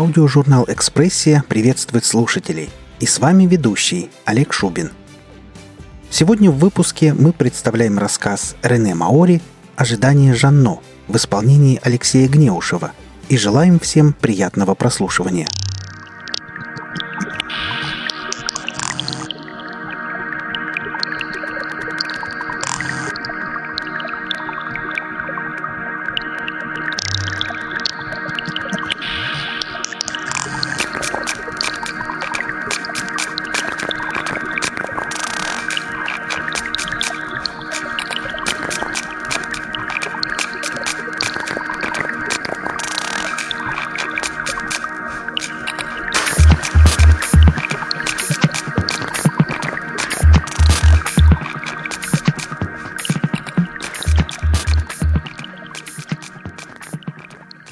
Аудиожурнал «Экспрессия» приветствует слушателей. И с вами ведущий Олег Шубин. Сегодня в выпуске мы представляем рассказ Рене Маори «Ожидание Жанно» в исполнении Алексея Гнеушева и желаем всем приятного прослушивания –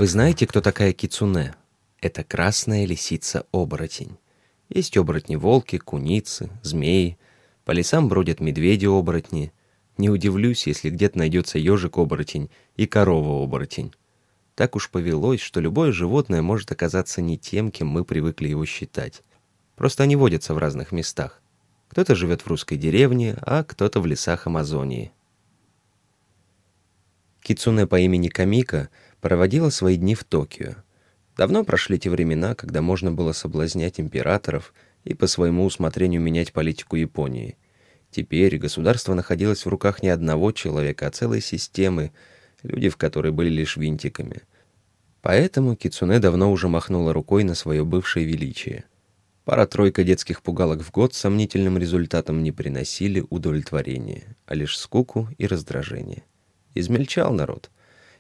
знаете, кто такая кицуне? Это красная лисица-оборотень. Есть оборотни-волки, куницы, змеи. По лесам бродят медведи-оборотни. Не удивлюсь, если где-то найдется ежик-оборотень и корова-оборотень. Так уж повелось, что любое животное может оказаться не тем, кем мы привыкли его считать. Просто они водятся в разных местах. Кто-то живет в русской деревне, а кто-то в лесах Амазонии. Кицуне по имени Камика — проводила свои дни в Токио. Давно прошли те времена, когда можно было соблазнять императоров и по своему усмотрению менять политику Японии. Теперь государство находилось в руках не одного человека, а целой системы, люди в которой были лишь винтиками. Поэтому Кицуне давно уже махнула рукой на свое бывшее величие. Пара-тройка детских пугалок в год сомнительным результатом не приносили удовлетворения, а лишь скуку и раздражение. Измельчал народ —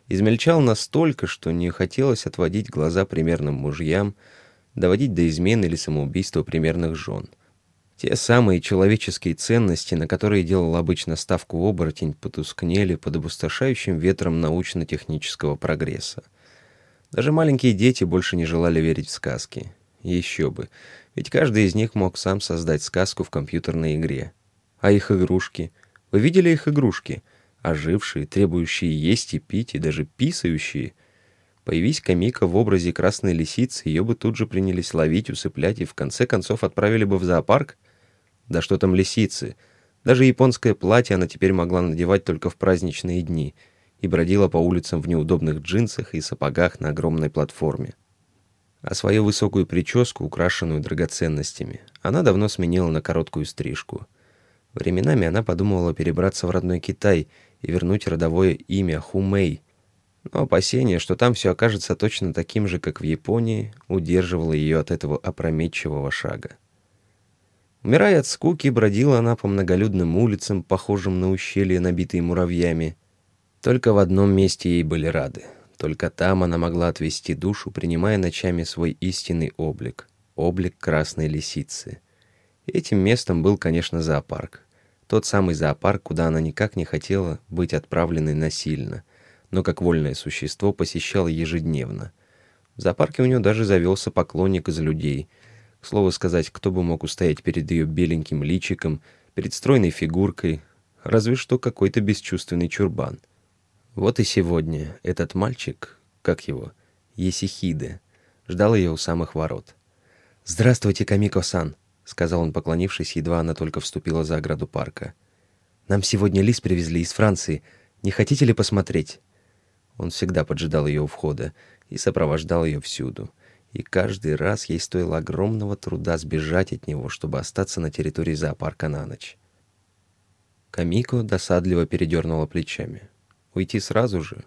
измельчал настолько, что не хотелось отводить глаза примерным мужьям, доводить до измены или самоубийства примерных жен. Те самые человеческие ценности, на которые делал обычно ставку оборотень, потускнели под обустошающим ветром научно-технического прогресса. Даже маленькие дети больше не желали верить в сказки. Еще бы, ведь каждый из них мог сам создать сказку в компьютерной игре. А их игрушки? Вы видели их игрушки — ожившие, требующие есть и пить, и даже писающие. Появись Камика в образе красной лисицы, ее бы тут же принялись ловить, усыплять и в конце концов отправили бы в зоопарк. Да что там лисицы? Даже японское платье она теперь могла надевать только в праздничные дни и бродила по улицам в неудобных джинсах и сапогах на огромной платформе. А свою высокую прическу, украшенную драгоценностями, она давно сменила на короткую стрижку. Временами она подумывала перебраться в родной Китай — и вернуть родовое имя Хумей. Но опасение, что там все окажется точно таким же, как в Японии, удерживало ее от этого опрометчивого шага. Умирая от скуки, бродила она по многолюдным улицам, похожим на ущелья, набитые муравьями. Только в одном месте ей были рады. Только там она могла отвести душу, принимая ночами свой истинный облик — облик красной лисицы. Этим местом был, конечно, зоопарк. Тот самый зоопарк, куда она никак не хотела быть отправленной насильно, но как вольное существо посещала ежедневно. В зоопарке у нее даже завелся поклонник из людей. К слову сказать, кто бы мог устоять перед ее беленьким личиком, перед стройной фигуркой, разве что какой-то бесчувственный чурбан. Вот и сегодня этот мальчик, как его, Есихиде, ждал ее у самых ворот. «Здравствуйте, Камико-сан!» — сказал он, поклонившись, едва она только вступила за ограду парка. «Нам сегодня лис привезли из Франции. Не хотите ли посмотреть?» Он всегда поджидал ее у входа и сопровождал ее всюду. И каждый раз ей стоило огромного труда сбежать от него, чтобы остаться на территории зоопарка на ночь. Камико досадливо передернула плечами. Уйти сразу же?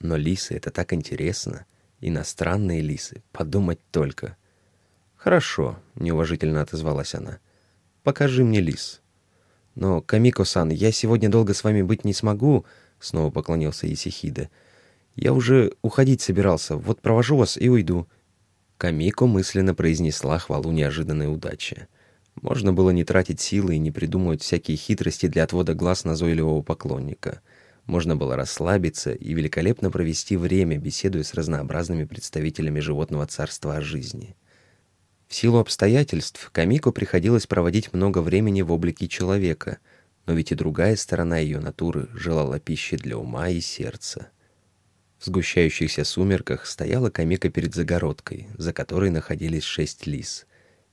Но лисы — это так интересно. Иностранные лисы, подумать только — «Хорошо», — неуважительно отозвалась она. «Покажи мне лис». «Но, Камико-сан, я сегодня долго с вами быть не смогу», — снова поклонился Исихиде. «Я уже уходить собирался, вот провожу вас и уйду». Камико мысленно произнесла хвалу неожиданной удачи. Можно было не тратить силы и не придумывать всякие хитрости для отвода глаз назойливого поклонника. Можно было расслабиться и великолепно провести время, беседуя с разнообразными представителями животного царства о жизни. В силу обстоятельств Камико приходилось проводить много времени в облике человека, но ведь и другая сторона ее натуры желала пищи для ума и сердца. В сгущающихся сумерках стояла камика перед загородкой, за которой находились шесть лис.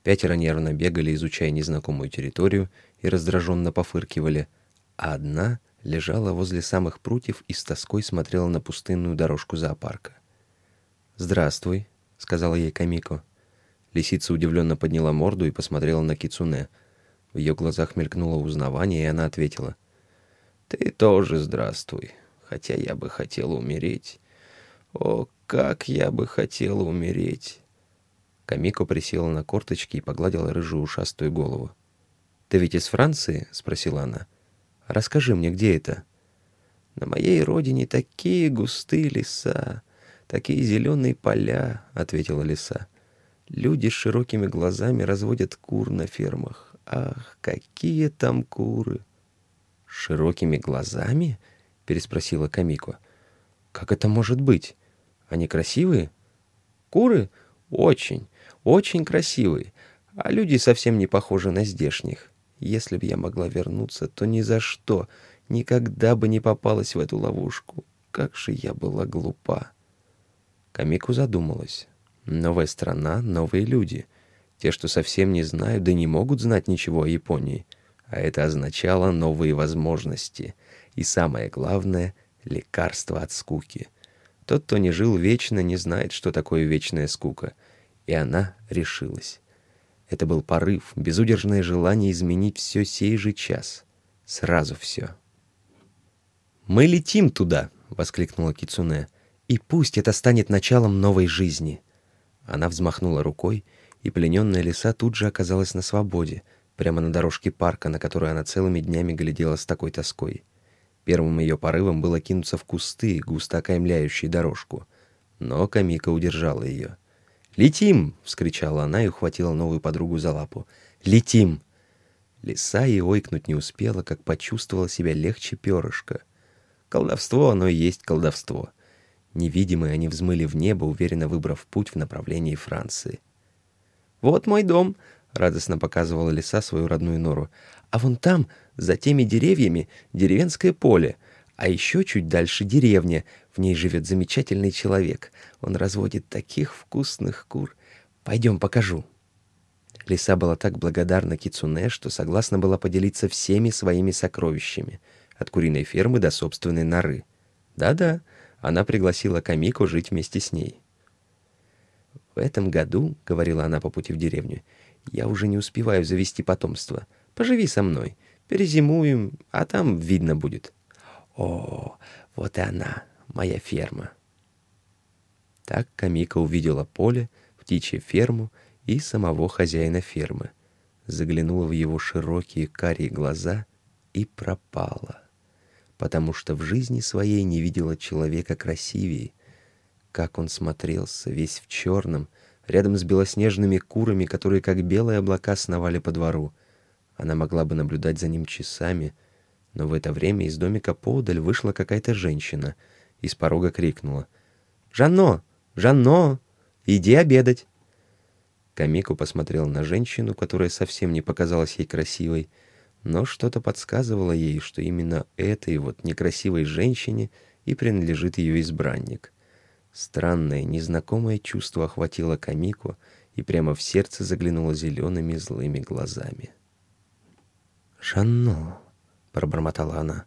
Пятеро нервно бегали, изучая незнакомую территорию, и раздраженно пофыркивали, а одна лежала возле самых прутьев и с тоской смотрела на пустынную дорожку зоопарка. «Здравствуй», — сказала ей Камико. Лисица удивленно подняла морду и посмотрела на Кицуне. В ее глазах мелькнуло узнавание, и она ответила. «Ты тоже здравствуй, хотя я бы хотела умереть. О, как я бы хотела умереть!» Камико присела на корточки и погладила рыжую ушастую голову. «Ты ведь из Франции?» — спросила она. «Расскажи мне, где это?» «На моей родине такие густые леса, такие зеленые поля», — ответила лиса. «Люди с широкими глазами разводят кур на фермах. Ах, какие там куры!» «Широкими глазами?» — переспросила Камико. «Как это может быть? Они красивые?» «Куры? Очень, очень красивые, а люди совсем не похожи на здешних. Если бы я могла вернуться, то ни за что, никогда бы не попалась в эту ловушку. Как же я была глупа. Камику задумалась. Новая страна, новые люди. Те, что совсем не знают, да не могут знать ничего о Японии. А это означало новые возможности. И самое главное — лекарство от скуки. Тот, кто не жил вечно, не знает, что такое вечная скука. И она решилась. Это был порыв, безудержное желание изменить все сей же час. Сразу все. «Мы летим туда!» — воскликнула Кицуне. «И пусть это станет началом новой жизни!» Она взмахнула рукой, и плененная лиса тут же оказалась на свободе, прямо на дорожке парка, на которую она целыми днями глядела с такой тоской. Первым ее порывом было кинуться в кусты, густо окаймляющие дорожку. Но Камика удержала ее. «Летим!» — вскричала она и ухватила новую подругу за лапу. «Летим!» Лиса и ойкнуть не успела, как почувствовала себя легче перышка. Колдовство оно и есть колдовство. Невидимые они взмыли в небо, уверенно выбрав путь в направлении Франции. «Вот мой дом!» — радостно показывала лиса свою родную нору. «А вон там, за теми деревьями, деревенское поле. А еще чуть дальше деревня. В ней живет замечательный человек. Он разводит таких вкусных кур. Пойдем, покажу». Лиса была так благодарна Кицуне, что согласна была поделиться всеми своими сокровищами, от куриной фермы до собственной норы. Да-да, она пригласила Камику жить вместе с ней. «В этом году, — говорила она по пути в деревню, — я уже не успеваю завести потомство. Поживи со мной, перезимуем, а там видно будет». «О, вот и она, моя ферма». Так Камика увидела поле, птичью ферму и самого хозяина фермы. Заглянула в его широкие карие глаза и пропала. Потому что в жизни своей не видела человека красивее. Как он смотрелся, весь в черном, рядом с белоснежными курами, которые как белые облака сновали по двору. Она могла бы наблюдать за ним часами — но в это время из домика поодаль вышла какая-то женщина и с порога крикнула. «Жанно! Жанно! Иди обедать!» Камику посмотрел на женщину, которая совсем не показалась ей красивой, но что-то подсказывало ей, что именно этой вот некрасивой женщине и принадлежит ее избранник. Странное, незнакомое чувство охватило Камику и прямо в сердце заглянуло зелеными злыми глазами. «Жанно!» пробормотала она.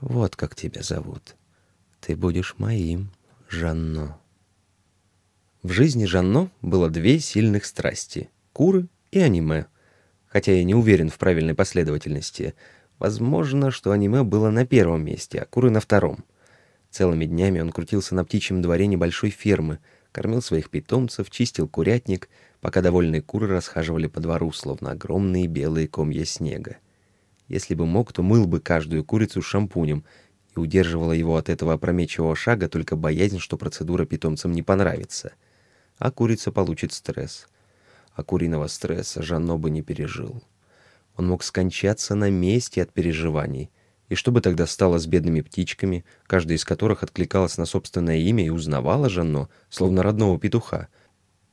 «Вот как тебя зовут. Ты будешь моим, Жанно». В жизни Жанно было две сильных страсти — куры и аниме. Хотя я не уверен в правильной последовательности. Возможно, что аниме было на первом месте, а куры на втором. Целыми днями он крутился на птичьем дворе небольшой фермы, кормил своих питомцев, чистил курятник, пока довольные куры расхаживали по двору, словно огромные белые комья снега. Если бы мог, то мыл бы каждую курицу шампунем и удерживала его от этого опрометчивого шага только боязнь, что процедура питомцам не понравится. А курица получит стресс. А куриного стресса Жанно бы не пережил. Он мог скончаться на месте от переживаний. И что бы тогда стало с бедными птичками, каждая из которых откликалась на собственное имя и узнавала Жанно, словно родного петуха?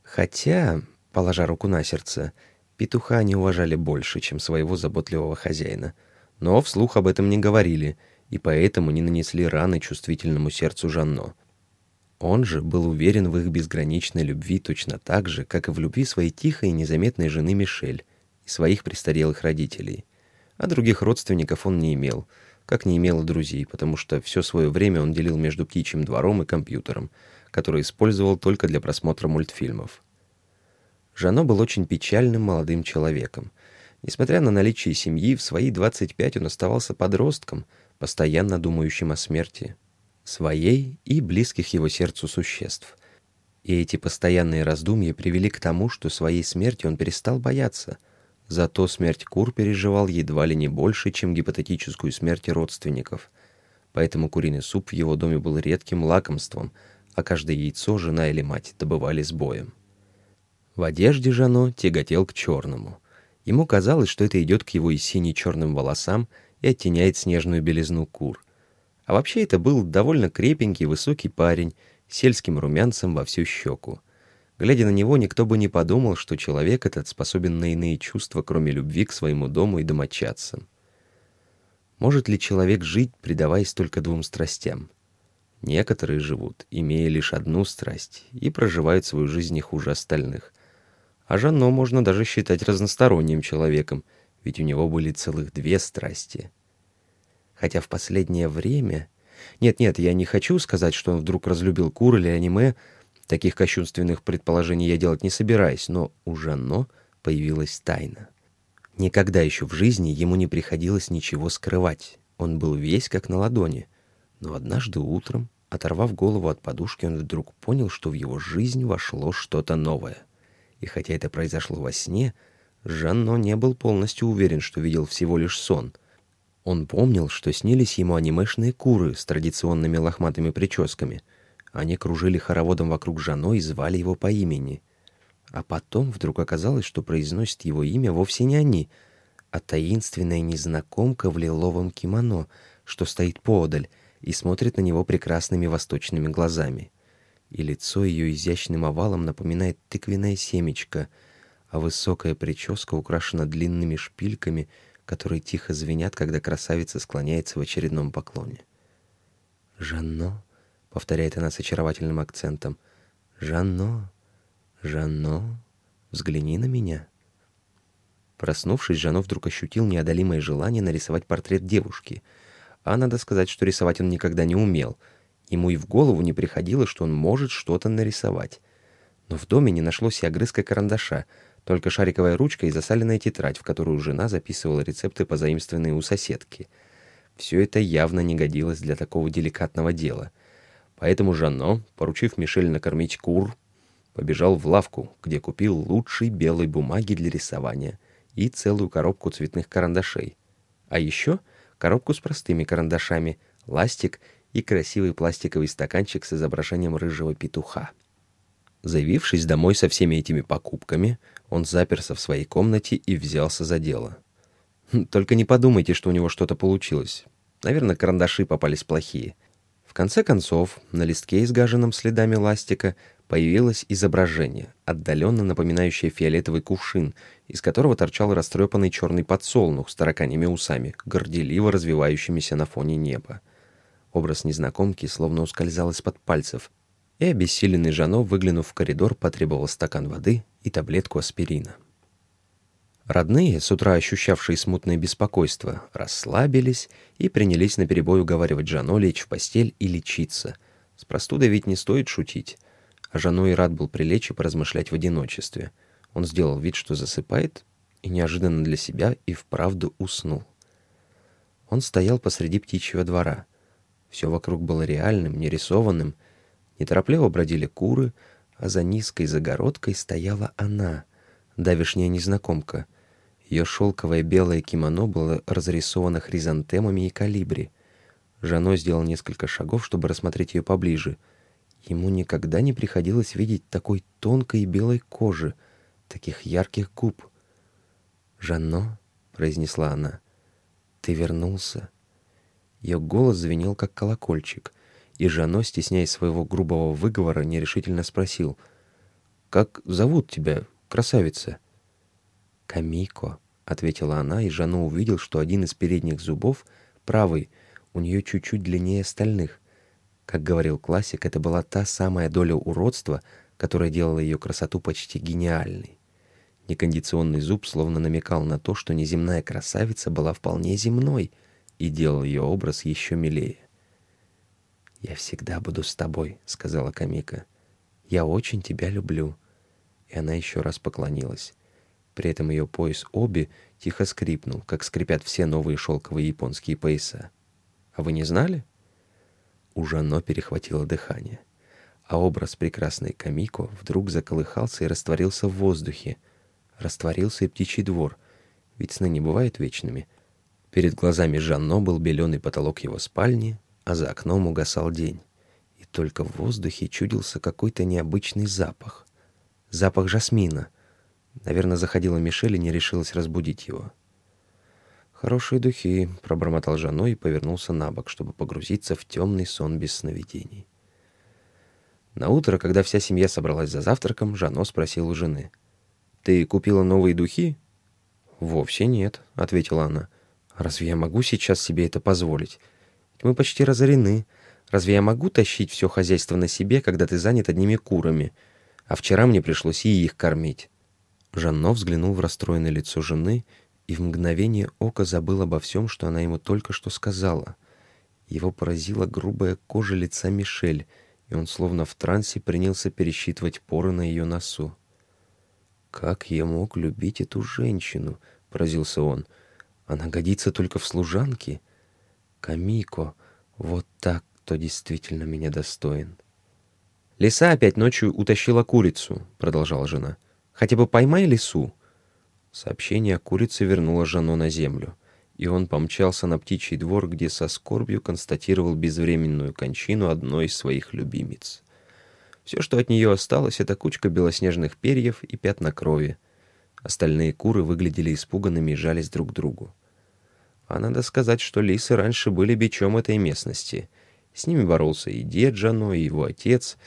Хотя, положа руку на сердце, Петуха они уважали больше, чем своего заботливого хозяина. Но вслух об этом не говорили, и поэтому не нанесли раны чувствительному сердцу Жанно. Он же был уверен в их безграничной любви точно так же, как и в любви своей тихой и незаметной жены Мишель и своих престарелых родителей. А других родственников он не имел, как не имел и друзей, потому что все свое время он делил между птичьим двором и компьютером, который использовал только для просмотра мультфильмов. Жано был очень печальным молодым человеком. Несмотря на наличие семьи, в свои 25 он оставался подростком, постоянно думающим о смерти своей и близких его сердцу существ. И эти постоянные раздумья привели к тому, что своей смерти он перестал бояться. Зато смерть кур переживал едва ли не больше, чем гипотетическую смерть родственников. Поэтому куриный суп в его доме был редким лакомством, а каждое яйцо жена или мать добывали с боем. В одежде Жано тяготел к черному. Ему казалось, что это идет к его и сине-черным волосам и оттеняет снежную белизну кур — а вообще это был довольно крепенький, высокий парень, сельским румянцем во всю щеку. Глядя на него, никто бы не подумал, что человек этот способен на иные чувства, кроме любви к своему дому и домочадцам. Может ли человек жить, предаваясь только двум страстям? Некоторые живут, имея лишь одну страсть, и проживают свою жизнь не хуже остальных. А Жанно можно даже считать разносторонним человеком, ведь у него были целых две страсти — Хотя в последнее время... Нет-нет, я не хочу сказать, что он вдруг разлюбил кур или аниме. Таких кощунственных предположений я делать не собираюсь, но у Жанно появилась тайна. Никогда еще в жизни ему не приходилось ничего скрывать. Он был весь как на ладони. Но однажды утром, оторвав голову от подушки, он вдруг понял, что в его жизнь вошло что-то новое. И хотя это произошло во сне, Жанно не был полностью уверен, что видел всего лишь сон — он помнил, что снились ему анимешные куры с традиционными лохматыми прическами. Они кружили хороводом вокруг Жано и звали его по имени. А потом вдруг оказалось, что произносит его имя вовсе не они, а таинственная незнакомка в лиловом кимоно, что стоит поодаль и смотрит на него прекрасными восточными глазами. И лицо ее изящным овалом напоминает тыквенное семечко, а высокая прическа украшена длинными шпильками — которые тихо звенят, когда красавица склоняется в очередном поклоне. «Жанно», — повторяет она с очаровательным акцентом, «Жанно, Жанно, взгляни на меня». Проснувшись, Жано вдруг ощутил неодолимое желание нарисовать портрет девушки. А надо сказать, что рисовать он никогда не умел. Ему и в голову не приходило, что он может что-то нарисовать. Но в доме не нашлось и огрызка карандаша — только шариковая ручка и засаленная тетрадь, в которую жена записывала рецепты, позаимствованные у соседки. Все это явно не годилось для такого деликатного дела. Поэтому Жанно, поручив Мишель накормить кур, побежал в лавку, где купил лучшей белой бумаги для рисования и целую коробку цветных карандашей. А еще коробку с простыми карандашами, ластик и красивый пластиковый стаканчик с изображением рыжего петуха. Заявившись домой со всеми этими покупками, он заперся в своей комнате и взялся за дело. Хм, только не подумайте, что у него что-то получилось. Наверное, карандаши попались плохие. В конце концов, на листке, изгаженном следами ластика, появилось изображение, отдаленно напоминающее фиолетовый кувшин, из которого торчал растрепанный черный подсолнух с тараканями усами, горделиво развивающимися на фоне неба. Образ незнакомки словно ускользал из-под пальцев, и обессиленный Жано, выглянув в коридор, потребовал стакан воды и таблетку аспирина. Родные, с утра ощущавшие смутное беспокойство, расслабились и принялись наперебой уговаривать Жано лечь в постель и лечиться. С простудой ведь не стоит шутить. А Жано и рад был прилечь и поразмышлять в одиночестве. Он сделал вид, что засыпает, и неожиданно для себя и вправду уснул. Он стоял посреди птичьего двора. Все вокруг было реальным, нерисованным, Неторопливо бродили куры, а за низкой загородкой стояла она, давишняя незнакомка. Ее шелковое белое кимоно было разрисовано хризантемами и калибри. Жано сделал несколько шагов, чтобы рассмотреть ее поближе. Ему никогда не приходилось видеть такой тонкой белой кожи, таких ярких губ. «Жано», — произнесла она, — «ты вернулся». Ее голос звенел, как колокольчик — и Жано, стесняясь своего грубого выговора, нерешительно спросил, «Как зовут тебя, красавица?» «Камико», — ответила она, и Жано увидел, что один из передних зубов, правый, у нее чуть-чуть длиннее остальных. Как говорил классик, это была та самая доля уродства, которая делала ее красоту почти гениальной. Некондиционный зуб словно намекал на то, что неземная красавица была вполне земной и делал ее образ еще милее. «Я всегда буду с тобой», — сказала Камика. «Я очень тебя люблю». И она еще раз поклонилась. При этом ее пояс Оби тихо скрипнул, как скрипят все новые шелковые японские пояса. «А вы не знали?» У Жано перехватило дыхание, а образ прекрасной Камико вдруг заколыхался и растворился в воздухе. Растворился и птичий двор, ведь сны не бывают вечными. Перед глазами Жанно был беленый потолок его спальни, а за окном угасал день. И только в воздухе чудился какой-то необычный запах. Запах жасмина. Наверное, заходила Мишель и не решилась разбудить его. «Хорошие духи», — пробормотал Жано и повернулся на бок, чтобы погрузиться в темный сон без сновидений. На утро, когда вся семья собралась за завтраком, Жано спросил у жены. «Ты купила новые духи?» «Вовсе нет», — ответила она. «Разве я могу сейчас себе это позволить? Мы почти разорены. Разве я могу тащить все хозяйство на себе, когда ты занят одними курами? А вчера мне пришлось и их кормить». Жанно взглянул в расстроенное лицо жены и в мгновение ока забыл обо всем, что она ему только что сказала. Его поразила грубая кожа лица Мишель, и он словно в трансе принялся пересчитывать поры на ее носу. «Как я мог любить эту женщину?» — поразился он. «Она годится только в служанке. Камико, вот так, кто действительно меня достоин». «Лиса опять ночью утащила курицу», — продолжала жена. «Хотя бы поймай лису». Сообщение о курице вернуло Жано на землю, и он помчался на птичий двор, где со скорбью констатировал безвременную кончину одной из своих любимиц. Все, что от нее осталось, это кучка белоснежных перьев и пятна крови. Остальные куры выглядели испуганными и жались друг к другу. А надо сказать, что лисы раньше были бичом этой местности. С ними боролся и дед Жано, и его отец.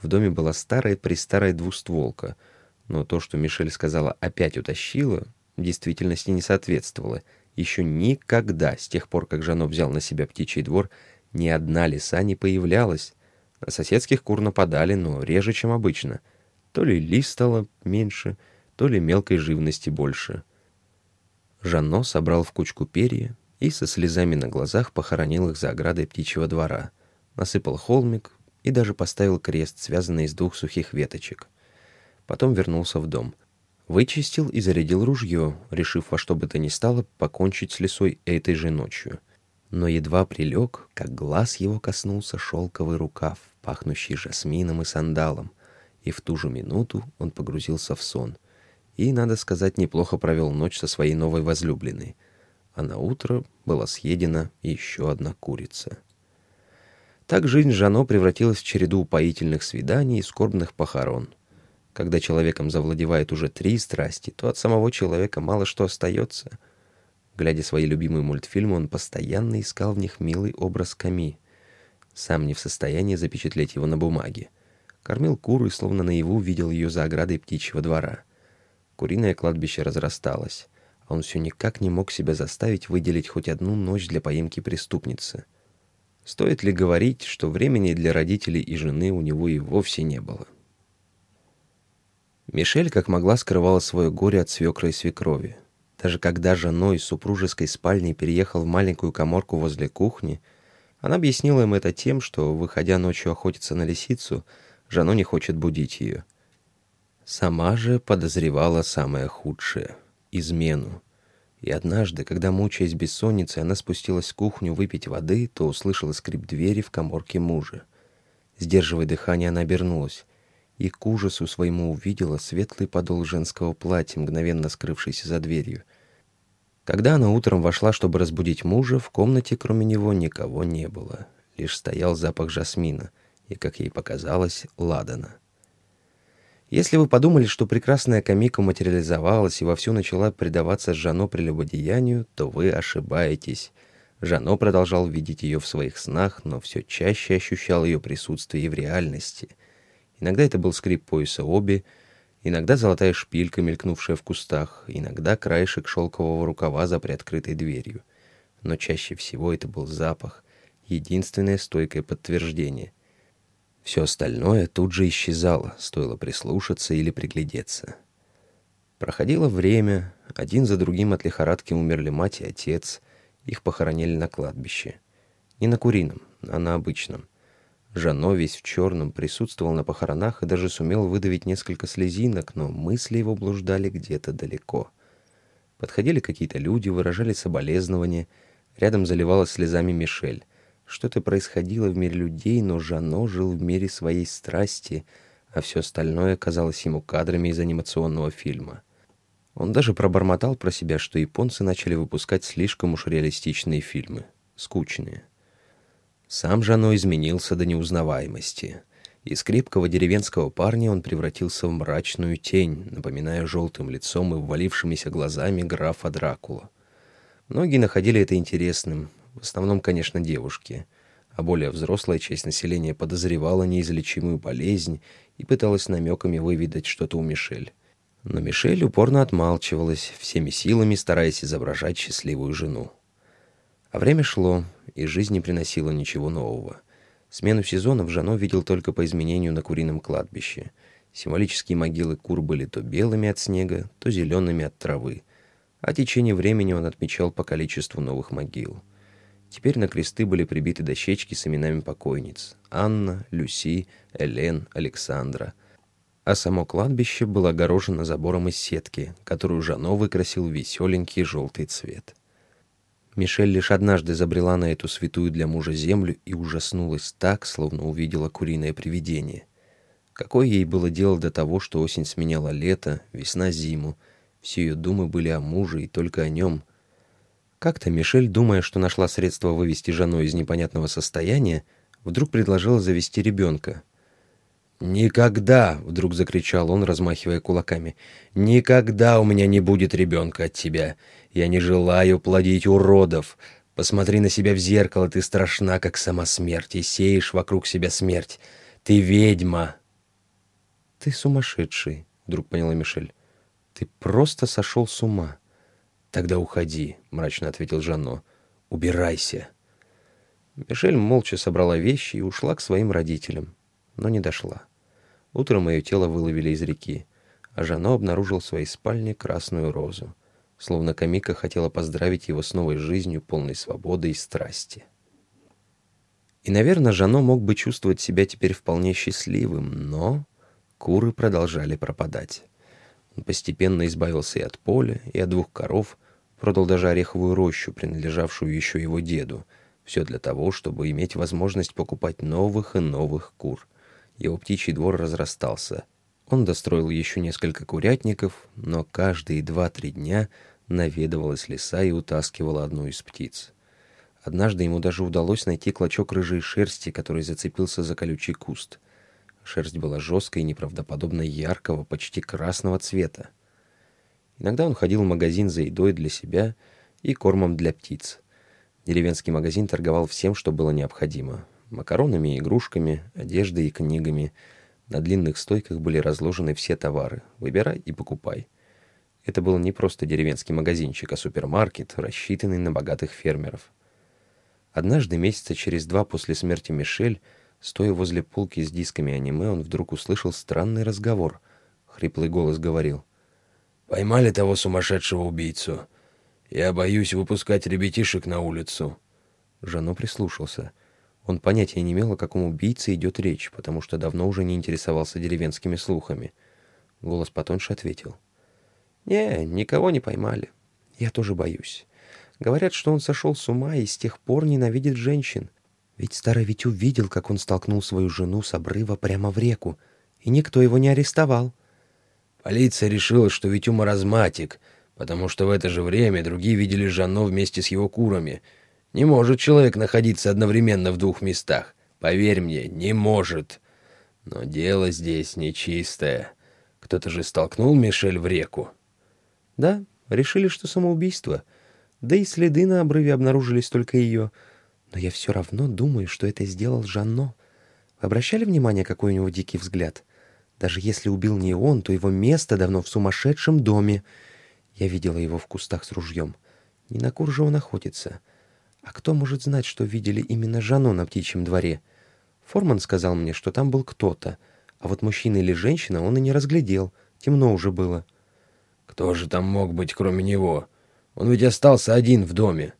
В доме была старая-престарая двустволка — но то, что Мишель сказала «опять утащила», действительности не соответствовало. Еще никогда, с тех пор, как Жано взял на себя птичий двор, ни одна лиса не появлялась. На соседских кур нападали, но реже, чем обычно. То ли лис стало меньше, то ли мелкой живности больше. Жано собрал в кучку перья и со слезами на глазах похоронил их за оградой птичьего двора. Насыпал холмик и даже поставил крест, связанный из двух сухих веточек. Потом вернулся в дом. Вычистил и зарядил ружье, решив во что бы то ни стало покончить с лесой этой же ночью. Но едва прилег, как глаз его коснулся шелковый рукав, пахнущий жасмином и сандалом, и в ту же минуту он погрузился в сон. И, надо сказать, неплохо провел ночь со своей новой возлюбленной. А на утро была съедена еще одна курица. Так жизнь Жано превратилась в череду упоительных свиданий и скорбных похорон — когда человеком завладевает уже три страсти, то от самого человека мало что остается. Глядя свои любимые мультфильмы, он постоянно искал в них милый образ Ками. Сам не в состоянии запечатлеть его на бумаге. Кормил куру и словно наяву видел ее за оградой птичьего двора. Куриное кладбище разрасталось, а он все никак не мог себя заставить выделить хоть одну ночь для поимки преступницы. Стоит ли говорить, что времени для родителей и жены у него и вовсе не было? Мишель как могла скрывала свое горе от свекра и свекрови. Даже когда женой из супружеской спальни переехал в маленькую коморку возле кухни, она объяснила им это тем, что, выходя ночью охотиться на лисицу, Жано не хочет будить ее. Сама же подозревала самое худшее — измену. И однажды, когда, мучаясь бессонницей, она спустилась в кухню выпить воды, то услышала скрип двери в коморке мужа. Сдерживая дыхание, она обернулась и к ужасу своему увидела светлый подол женского платья, мгновенно скрывшийся за дверью. Когда она утром вошла, чтобы разбудить мужа, в комнате кроме него никого не было. Лишь стоял запах жасмина и, как ей показалось, ладана. Если вы подумали, что прекрасная комика материализовалась и вовсю начала предаваться Жано прелюбодеянию, то вы ошибаетесь. Жано продолжал видеть ее в своих снах, но все чаще ощущал ее присутствие в реальности — Иногда это был скрип пояса оби, иногда золотая шпилька, мелькнувшая в кустах, иногда краешек шелкового рукава за приоткрытой дверью. Но чаще всего это был запах, единственное стойкое подтверждение. Все остальное тут же исчезало, стоило прислушаться или приглядеться. Проходило время, один за другим от лихорадки умерли мать и отец, их похоронили на кладбище. Не на курином, а на обычном. Жано весь в черном присутствовал на похоронах и даже сумел выдавить несколько слезинок, но мысли его блуждали где-то далеко. Подходили какие-то люди, выражали соболезнования. Рядом заливалась слезами Мишель. Что-то происходило в мире людей, но Жано жил в мире своей страсти, а все остальное казалось ему кадрами из анимационного фильма. Он даже пробормотал про себя, что японцы начали выпускать слишком уж реалистичные фильмы. Скучные. Сам Жано изменился до неузнаваемости. Из крепкого деревенского парня он превратился в мрачную тень, напоминая желтым лицом и ввалившимися глазами графа Дракула. Многие находили это интересным, в основном, конечно, девушки, а более взрослая часть населения подозревала неизлечимую болезнь и пыталась намеками выведать что-то у Мишель. Но Мишель упорно отмалчивалась, всеми силами стараясь изображать счастливую жену. А время шло, и жизнь не приносила ничего нового. Смену сезонов Жано видел только по изменению на курином кладбище. Символические могилы кур были то белыми от снега, то зелеными от травы. А течение времени он отмечал по количеству новых могил. Теперь на кресты были прибиты дощечки с именами покойниц. Анна, Люси, Элен, Александра — а само кладбище было огорожено забором из сетки, которую Жано выкрасил в веселенький желтый цвет. Мишель лишь однажды забрела на эту святую для мужа землю и ужаснулась так, словно увидела куриное привидение. Какое ей было дело до того, что осень сменяла лето, весна зиму, все ее думы были о муже и только о нем. Как-то Мишель, думая, что нашла средство вывести Жано из непонятного состояния, вдруг предложила завести ребенка — «Никогда!» — вдруг закричал он, размахивая кулаками. «Никогда у меня не будет ребенка от тебя! Я не желаю плодить уродов! Посмотри на себя в зеркало, ты страшна, как сама смерть, и сеешь вокруг себя смерть! Ты ведьма!» «Ты сумасшедший!» — вдруг поняла Мишель. «Ты просто сошел с ума!» «Тогда уходи!» — мрачно ответил Жанно. «Убирайся!» Мишель молча собрала вещи и ушла к своим родителям но не дошла. Утром мое тело выловили из реки, а Жано обнаружил в своей спальне красную розу, словно Камика хотела поздравить его с новой жизнью, полной свободы и страсти. И, наверное, Жано мог бы чувствовать себя теперь вполне счастливым, но куры продолжали пропадать. Он постепенно избавился и от поля, и от двух коров, продал даже ореховую рощу, принадлежавшую еще его деду, все для того, чтобы иметь возможность покупать новых и новых кур. Его птичий двор разрастался. Он достроил еще несколько курятников, но каждые два-три дня наведывалась лиса и утаскивала одну из птиц. Однажды ему даже удалось найти клочок рыжей шерсти, который зацепился за колючий куст. Шерсть была жесткой и неправдоподобно яркого, почти красного цвета. Иногда он ходил в магазин за едой для себя и кормом для птиц. Деревенский магазин торговал всем, что было необходимо макаронами игрушками, одеждой и книгами. На длинных стойках были разложены все товары. Выбирай и покупай. Это был не просто деревенский магазинчик, а супермаркет, рассчитанный на богатых фермеров. Однажды, месяца через два после смерти Мишель, стоя возле полки с дисками аниме, он вдруг услышал странный разговор. Хриплый голос говорил. «Поймали того сумасшедшего убийцу. Я боюсь выпускать ребятишек на улицу». Жано прислушался — он понятия не имел, о каком убийце идет речь, потому что давно уже не интересовался деревенскими слухами. Голос потоньше ответил. «Не, никого не поймали. Я тоже боюсь. Говорят, что он сошел с ума и с тех пор ненавидит женщин. Ведь старый Витю видел, как он столкнул свою жену с обрыва прямо в реку, и никто его не арестовал». Полиция решила, что Витю маразматик, потому что в это же время другие видели Жанно вместе с его курами — не может человек находиться одновременно в двух местах. Поверь мне, не может. Но дело здесь нечистое. Кто-то же столкнул Мишель в реку. Да, решили, что самоубийство. Да и следы на обрыве обнаружились только ее. Но я все равно думаю, что это сделал Жанно. Вы обращали внимание, какой у него дикий взгляд? Даже если убил не он, то его место давно в сумасшедшем доме. Я видела его в кустах с ружьем. Не на кур же он охотится. — А кто может знать, что видели именно Жанну на птичьем дворе? Форман сказал мне, что там был кто-то, а вот мужчина или женщина он и не разглядел, темно уже было. «Кто же там мог быть, кроме него? Он ведь остался один в доме».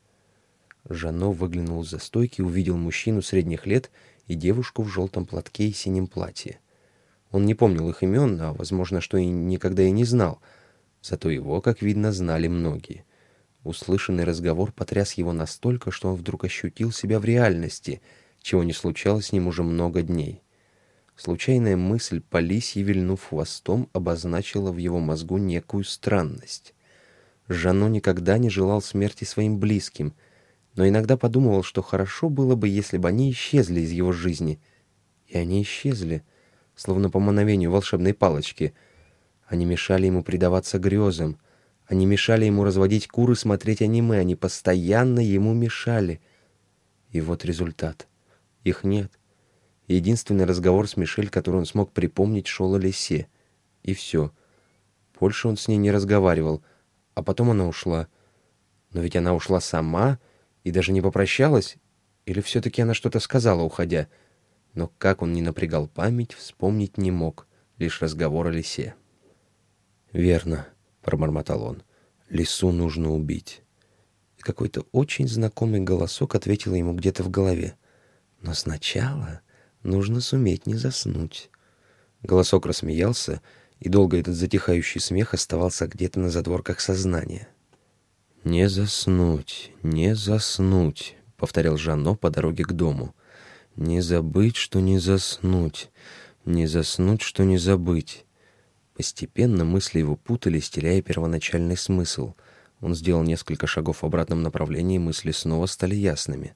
Жано выглянул за стойки, увидел мужчину средних лет и девушку в желтом платке и синем платье. Он не помнил их имен, а, возможно, что и никогда и не знал. Зато его, как видно, знали многие. Услышанный разговор потряс его настолько, что он вдруг ощутил себя в реальности, чего не случалось с ним уже много дней. Случайная мысль, по лисье вильнув хвостом, обозначила в его мозгу некую странность. Жано никогда не желал смерти своим близким, но иногда подумывал, что хорошо было бы, если бы они исчезли из его жизни. И они исчезли, словно по мановению волшебной палочки. Они мешали ему предаваться грезам, они мешали ему разводить кур и смотреть аниме, они постоянно ему мешали. И вот результат. Их нет. Единственный разговор с Мишель, который он смог припомнить, шел о лесе. И все. Больше он с ней не разговаривал. А потом она ушла. Но ведь она ушла сама и даже не попрощалась. Или все-таки она что-то сказала, уходя. Но как он не напрягал память, вспомнить не мог. Лишь разговор о лесе. «Верно», пробормотал он. «Лису нужно убить». И какой-то очень знакомый голосок ответил ему где-то в голове. «Но сначала нужно суметь не заснуть». Голосок рассмеялся, и долго этот затихающий смех оставался где-то на задворках сознания. «Не заснуть, не заснуть», — повторял Жанно по дороге к дому. «Не забыть, что не заснуть, не заснуть, что не забыть». Постепенно мысли его путались, теряя первоначальный смысл. Он сделал несколько шагов в обратном направлении, мысли снова стали ясными.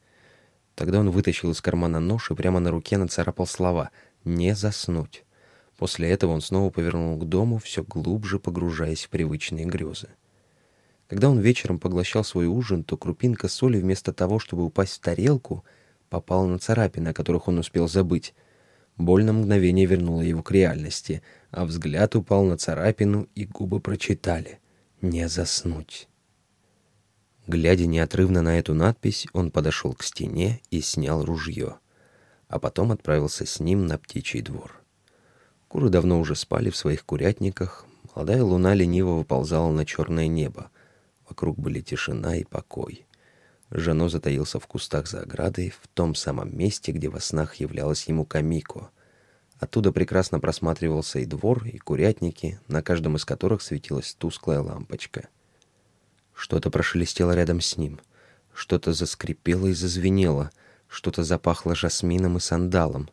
Тогда он вытащил из кармана нож и прямо на руке нацарапал слова «Не заснуть». После этого он снова повернул к дому, все глубже погружаясь в привычные грезы. Когда он вечером поглощал свой ужин, то крупинка соли вместо того, чтобы упасть в тарелку, попала на царапины, о которых он успел забыть — Боль на мгновение вернула его к реальности, а взгляд упал на царапину, и губы прочитали «Не заснуть». Глядя неотрывно на эту надпись, он подошел к стене и снял ружье, а потом отправился с ним на птичий двор. Куры давно уже спали в своих курятниках, молодая луна лениво выползала на черное небо. Вокруг были тишина и покой. Жано затаился в кустах за оградой, в том самом месте, где во снах являлась ему Камико. Оттуда прекрасно просматривался и двор, и курятники, на каждом из которых светилась тусклая лампочка. Что-то прошелестело рядом с ним. Что-то заскрипело и зазвенело. Что-то запахло жасмином и сандалом.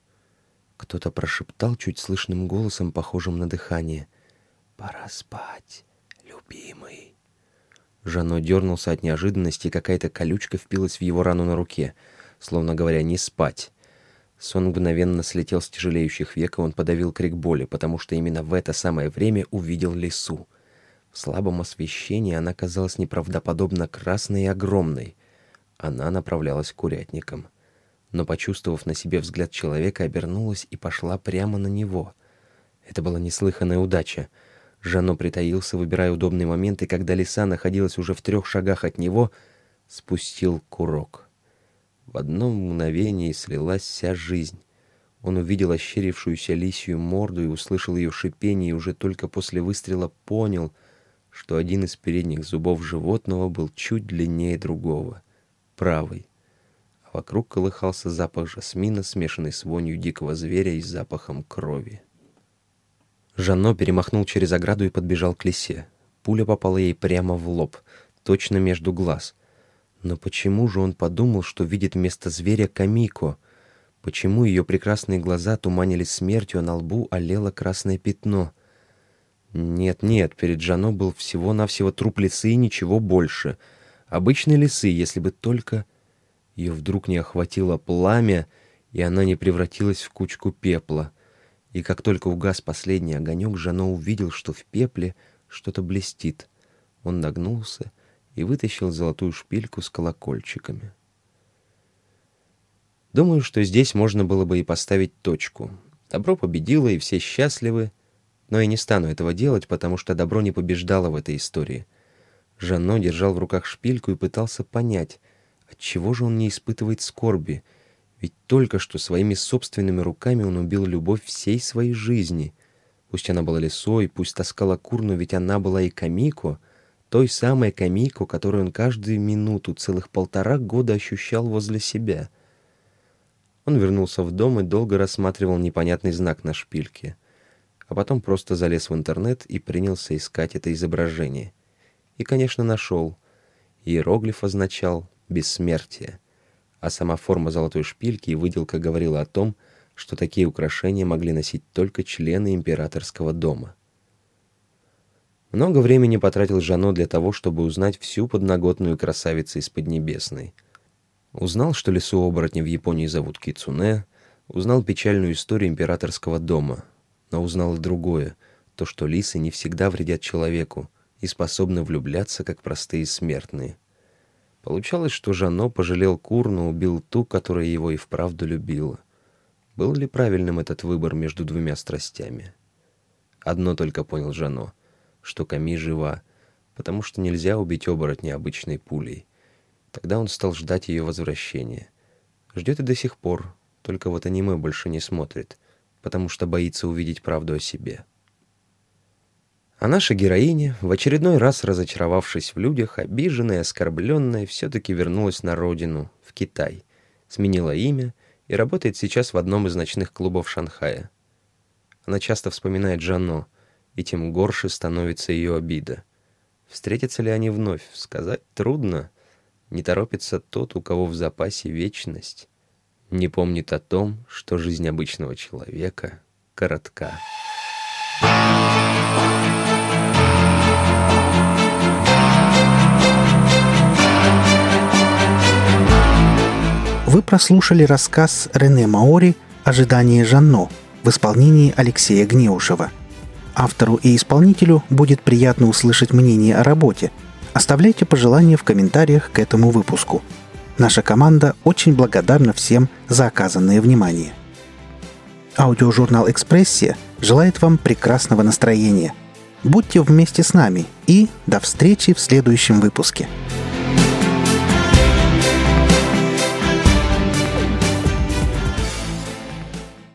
Кто-то прошептал чуть слышным голосом, похожим на дыхание. «Пора спать, любимый». Жано дернулся от неожиданности, и какая-то колючка впилась в его рану на руке, словно говоря «не спать». Сон мгновенно слетел с тяжелеющих век, и он подавил крик боли, потому что именно в это самое время увидел лису. В слабом освещении она казалась неправдоподобно красной и огромной. Она направлялась к курятникам. Но, почувствовав на себе взгляд человека, обернулась и пошла прямо на него. Это была неслыханная удача — Жано притаился, выбирая удобный момент, и когда лиса находилась уже в трех шагах от него, спустил курок. В одно мгновение слилась вся жизнь. Он увидел ощерившуюся лисью морду и услышал ее шипение, и уже только после выстрела понял, что один из передних зубов животного был чуть длиннее другого, правый. А вокруг колыхался запах жасмина, смешанный с вонью дикого зверя и запахом крови. Жанно перемахнул через ограду и подбежал к лисе. Пуля попала ей прямо в лоб, точно между глаз. Но почему же он подумал, что видит вместо зверя Камико? Почему ее прекрасные глаза туманились смертью, а на лбу олело красное пятно? Нет-нет, перед Жано был всего-навсего труп лисы и ничего больше. Обычной лисы, если бы только... Ее вдруг не охватило пламя, и она не превратилась в кучку пепла и как только угас последний огонек, Жано увидел, что в пепле что-то блестит. Он нагнулся и вытащил золотую шпильку с колокольчиками. Думаю, что здесь можно было бы и поставить точку. Добро победило, и все счастливы, но я не стану этого делать, потому что добро не побеждало в этой истории. Жанно держал в руках шпильку и пытался понять, Отчего же он не испытывает скорби? Ведь только что своими собственными руками он убил любовь всей своей жизни. Пусть она была лисой, пусть таскала кур, но ведь она была и Камико, той самой Камико, которую он каждую минуту целых полтора года ощущал возле себя. Он вернулся в дом и долго рассматривал непонятный знак на шпильке. А потом просто залез в интернет и принялся искать это изображение. И, конечно, нашел. Иероглиф означал «бессмертие», а сама форма золотой шпильки и выделка говорила о том, что такие украшения могли носить только члены императорского дома. Много времени потратил Жано для того, чтобы узнать всю подноготную красавицу из Поднебесной. Узнал, что лесу оборотни в Японии зовут Кицуне, узнал печальную историю императорского дома, но узнал и другое, то, что лисы не всегда вредят человеку и способны влюбляться, как простые смертные. Получалось, что Жано пожалел кур, но убил ту, которая его и вправду любила. Был ли правильным этот выбор между двумя страстями? Одно только понял Жано, что Ками жива, потому что нельзя убить оборотня обычной пулей. Тогда он стал ждать ее возвращения. Ждет и до сих пор, только вот аниме больше не смотрит, потому что боится увидеть правду о себе. А наша героиня, в очередной раз разочаровавшись в людях, обиженная оскорбленная, все-таки вернулась на родину, в Китай, сменила имя и работает сейчас в одном из ночных клубов Шанхая. Она часто вспоминает Жано, и тем горше становится ее обида. Встретятся ли они вновь, сказать трудно. Не торопится тот, у кого в запасе вечность. Не помнит о том, что жизнь обычного человека коротка. Вы прослушали рассказ Рене Маори «Ожидание Жанно» в исполнении Алексея Гнеушева. Автору и исполнителю будет приятно услышать мнение о работе. Оставляйте пожелания в комментариях к этому выпуску. Наша команда очень благодарна всем за оказанное внимание. Аудиожурнал «Экспрессия» желает вам прекрасного настроения. Будьте вместе с нами и до встречи в следующем выпуске.